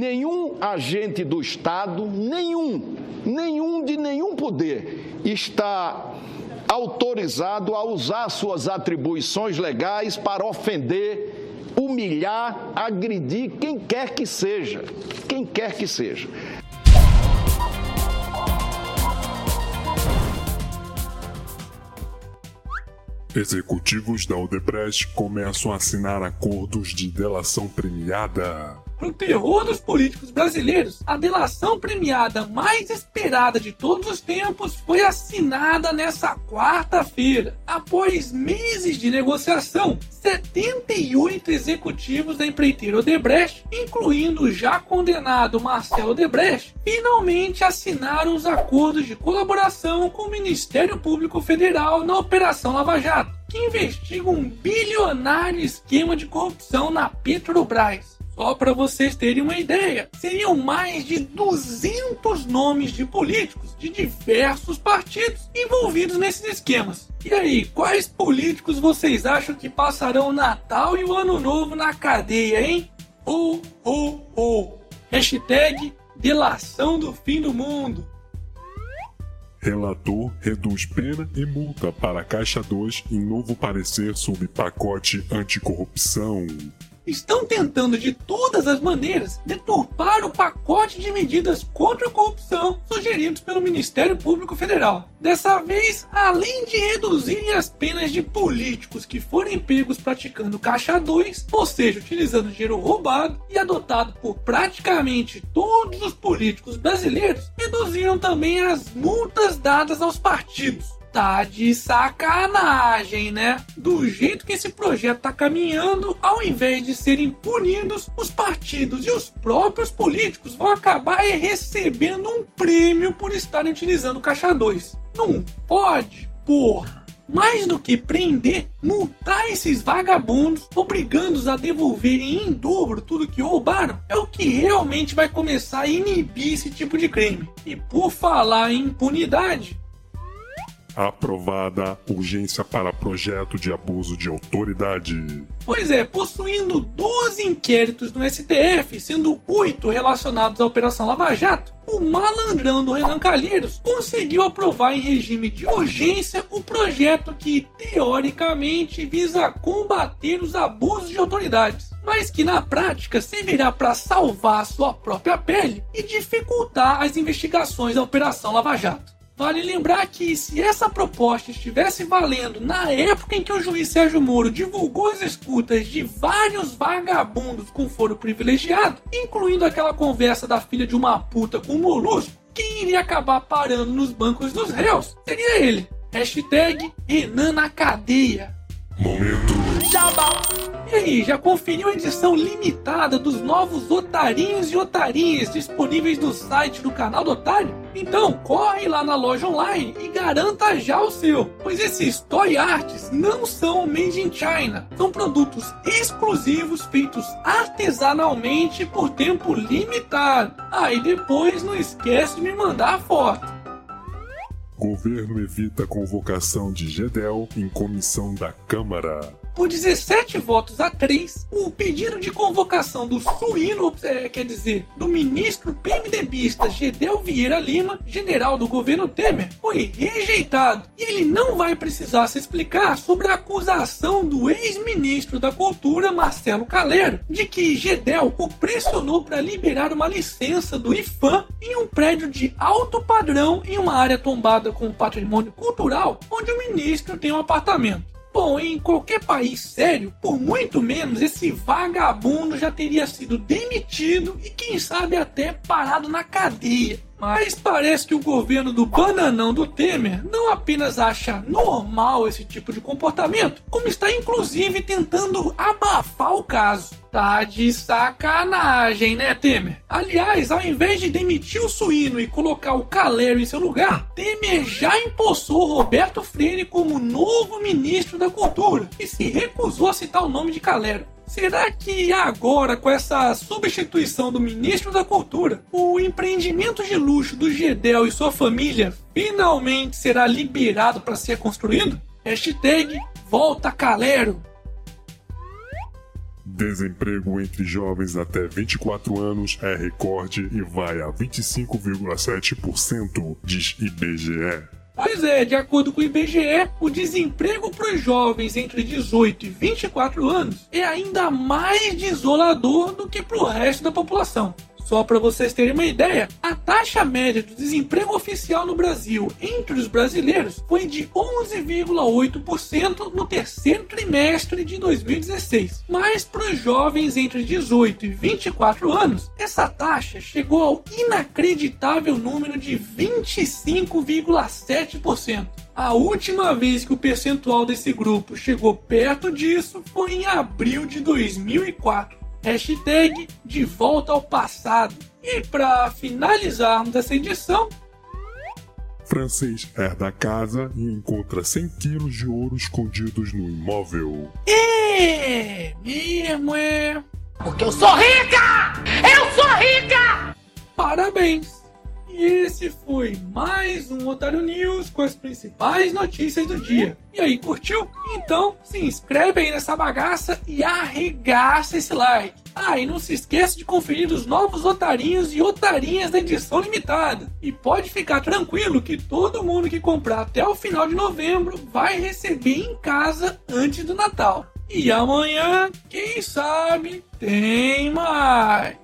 Nenhum agente do Estado, nenhum, nenhum de nenhum poder está autorizado a usar suas atribuições legais para ofender, humilhar, agredir quem quer que seja, quem quer que seja. Executivos da Odebrecht começam a assinar acordos de delação premiada. Para o terror dos políticos brasileiros, a delação premiada mais esperada de todos os tempos foi assinada nessa quarta-feira. Após meses de negociação, 78 executivos da empreiteira Odebrecht, incluindo o já condenado Marcelo Odebrecht, finalmente assinaram os acordos de colaboração com o Ministério Público Federal na Operação Lava Jato, que investiga um bilionário esquema de corrupção na Petrobras. Só para vocês terem uma ideia, seriam mais de 200 nomes de políticos de diversos partidos envolvidos nesses esquemas. E aí, quais políticos vocês acham que passarão o Natal e o Ano Novo na cadeia, hein? Oh, oh, oh. Hashtag delação do fim do mundo. Relator reduz pena e multa para a Caixa 2 em novo parecer sobre pacote anticorrupção estão tentando de todas as maneiras deturpar o pacote de medidas contra a corrupção sugeridos pelo Ministério Público Federal. Dessa vez, além de reduzirem as penas de políticos que forem pegos praticando caixa 2, ou seja, utilizando dinheiro roubado e adotado por praticamente todos os políticos brasileiros, reduziram também as multas dadas aos partidos tá de sacanagem, né? Do jeito que esse projeto tá caminhando, ao invés de serem punidos, os partidos e os próprios políticos vão acabar recebendo um prêmio por estarem utilizando o Caixa 2. Não pode, porra! Mais do que prender, multar esses vagabundos, obrigando-os a devolverem em dobro tudo que roubaram, é o que realmente vai começar a inibir esse tipo de crime. E por falar em impunidade, Aprovada urgência para projeto de abuso de autoridade. Pois é, possuindo 12 inquéritos no STF, sendo 8 relacionados à Operação Lava Jato, o malandrão do Renan Calheiros conseguiu aprovar em regime de urgência o projeto que, teoricamente, visa combater os abusos de autoridades mas que na prática servirá para salvar sua própria pele e dificultar as investigações da Operação Lava Jato. Vale lembrar que se essa proposta estivesse valendo na época em que o juiz Sérgio Moro divulgou as escutas de vários vagabundos com foro privilegiado, incluindo aquela conversa da filha de uma puta com o Molusco, quem iria acabar parando nos bancos dos réus seria ele. Hashtag Renan na cadeia. Momento. Jabá. E aí, já conferiu a edição limitada dos novos otarinhos e otarinhas disponíveis no site do canal do Otário? Então, corre lá na loja online e garanta já o seu, pois esses toy arts não são made in China, são produtos exclusivos feitos artesanalmente por tempo limitado. Aí ah, depois não esquece de me mandar a foto. Governo evita convocação de GEDEL em comissão da Câmara. Por 17 votos a 3, o pedido de convocação do suíno, é, quer dizer, do ministro PMDBista Gedel Vieira Lima, general do governo Temer, foi rejeitado. E ele não vai precisar se explicar sobre a acusação do ex-ministro da Cultura, Marcelo Calero, de que Gedel o pressionou para liberar uma licença do IFAM em um prédio de alto padrão em uma área tombada com patrimônio cultural, onde o ministro tem um apartamento. Bom, em qualquer país sério, por muito menos esse vagabundo já teria sido demitido e quem sabe até parado na cadeia. Mas parece que o governo do bananão do Temer não apenas acha normal esse tipo de comportamento, como está inclusive tentando abafar o caso. Tá de sacanagem, né, Temer? Aliás, ao invés de demitir o suíno e colocar o Calero em seu lugar, Temer já empossou Roberto Freire como novo ministro da Cultura e se recusou a citar o nome de Calero. Será que agora, com essa substituição do ministro da Cultura, o empreendimento de luxo do Gedel e sua família finalmente será liberado para ser construído? Hashtag Volta Calero. Desemprego entre jovens até 24 anos é recorde e vai a 25,7%, diz IBGE. Pois é, de acordo com o IBGE, o desemprego para os jovens entre 18 e 24 anos é ainda mais desolador do que para o resto da população. Só para vocês terem uma ideia, a taxa média do desemprego oficial no Brasil entre os brasileiros foi de 11,8% no terceiro trimestre de 2016. Mas para os jovens entre 18 e 24 anos, essa taxa chegou ao inacreditável número de 25,7%. A última vez que o percentual desse grupo chegou perto disso foi em abril de 2004. Hashtag de volta ao passado. E para finalizarmos essa edição, Francês herda a casa e encontra 100 quilos de ouro escondidos no imóvel. É, mesmo é. Porque eu sou rica! Eu sou rica! Parabéns! E esse foi mais um Otário News com as principais notícias do dia. E aí, curtiu? Então se inscreve aí nessa bagaça e arregaça esse like. Ah, e não se esqueça de conferir os novos otarinhos e otarinhas da edição limitada. E pode ficar tranquilo que todo mundo que comprar até o final de novembro vai receber em casa antes do Natal. E amanhã, quem sabe, tem mais.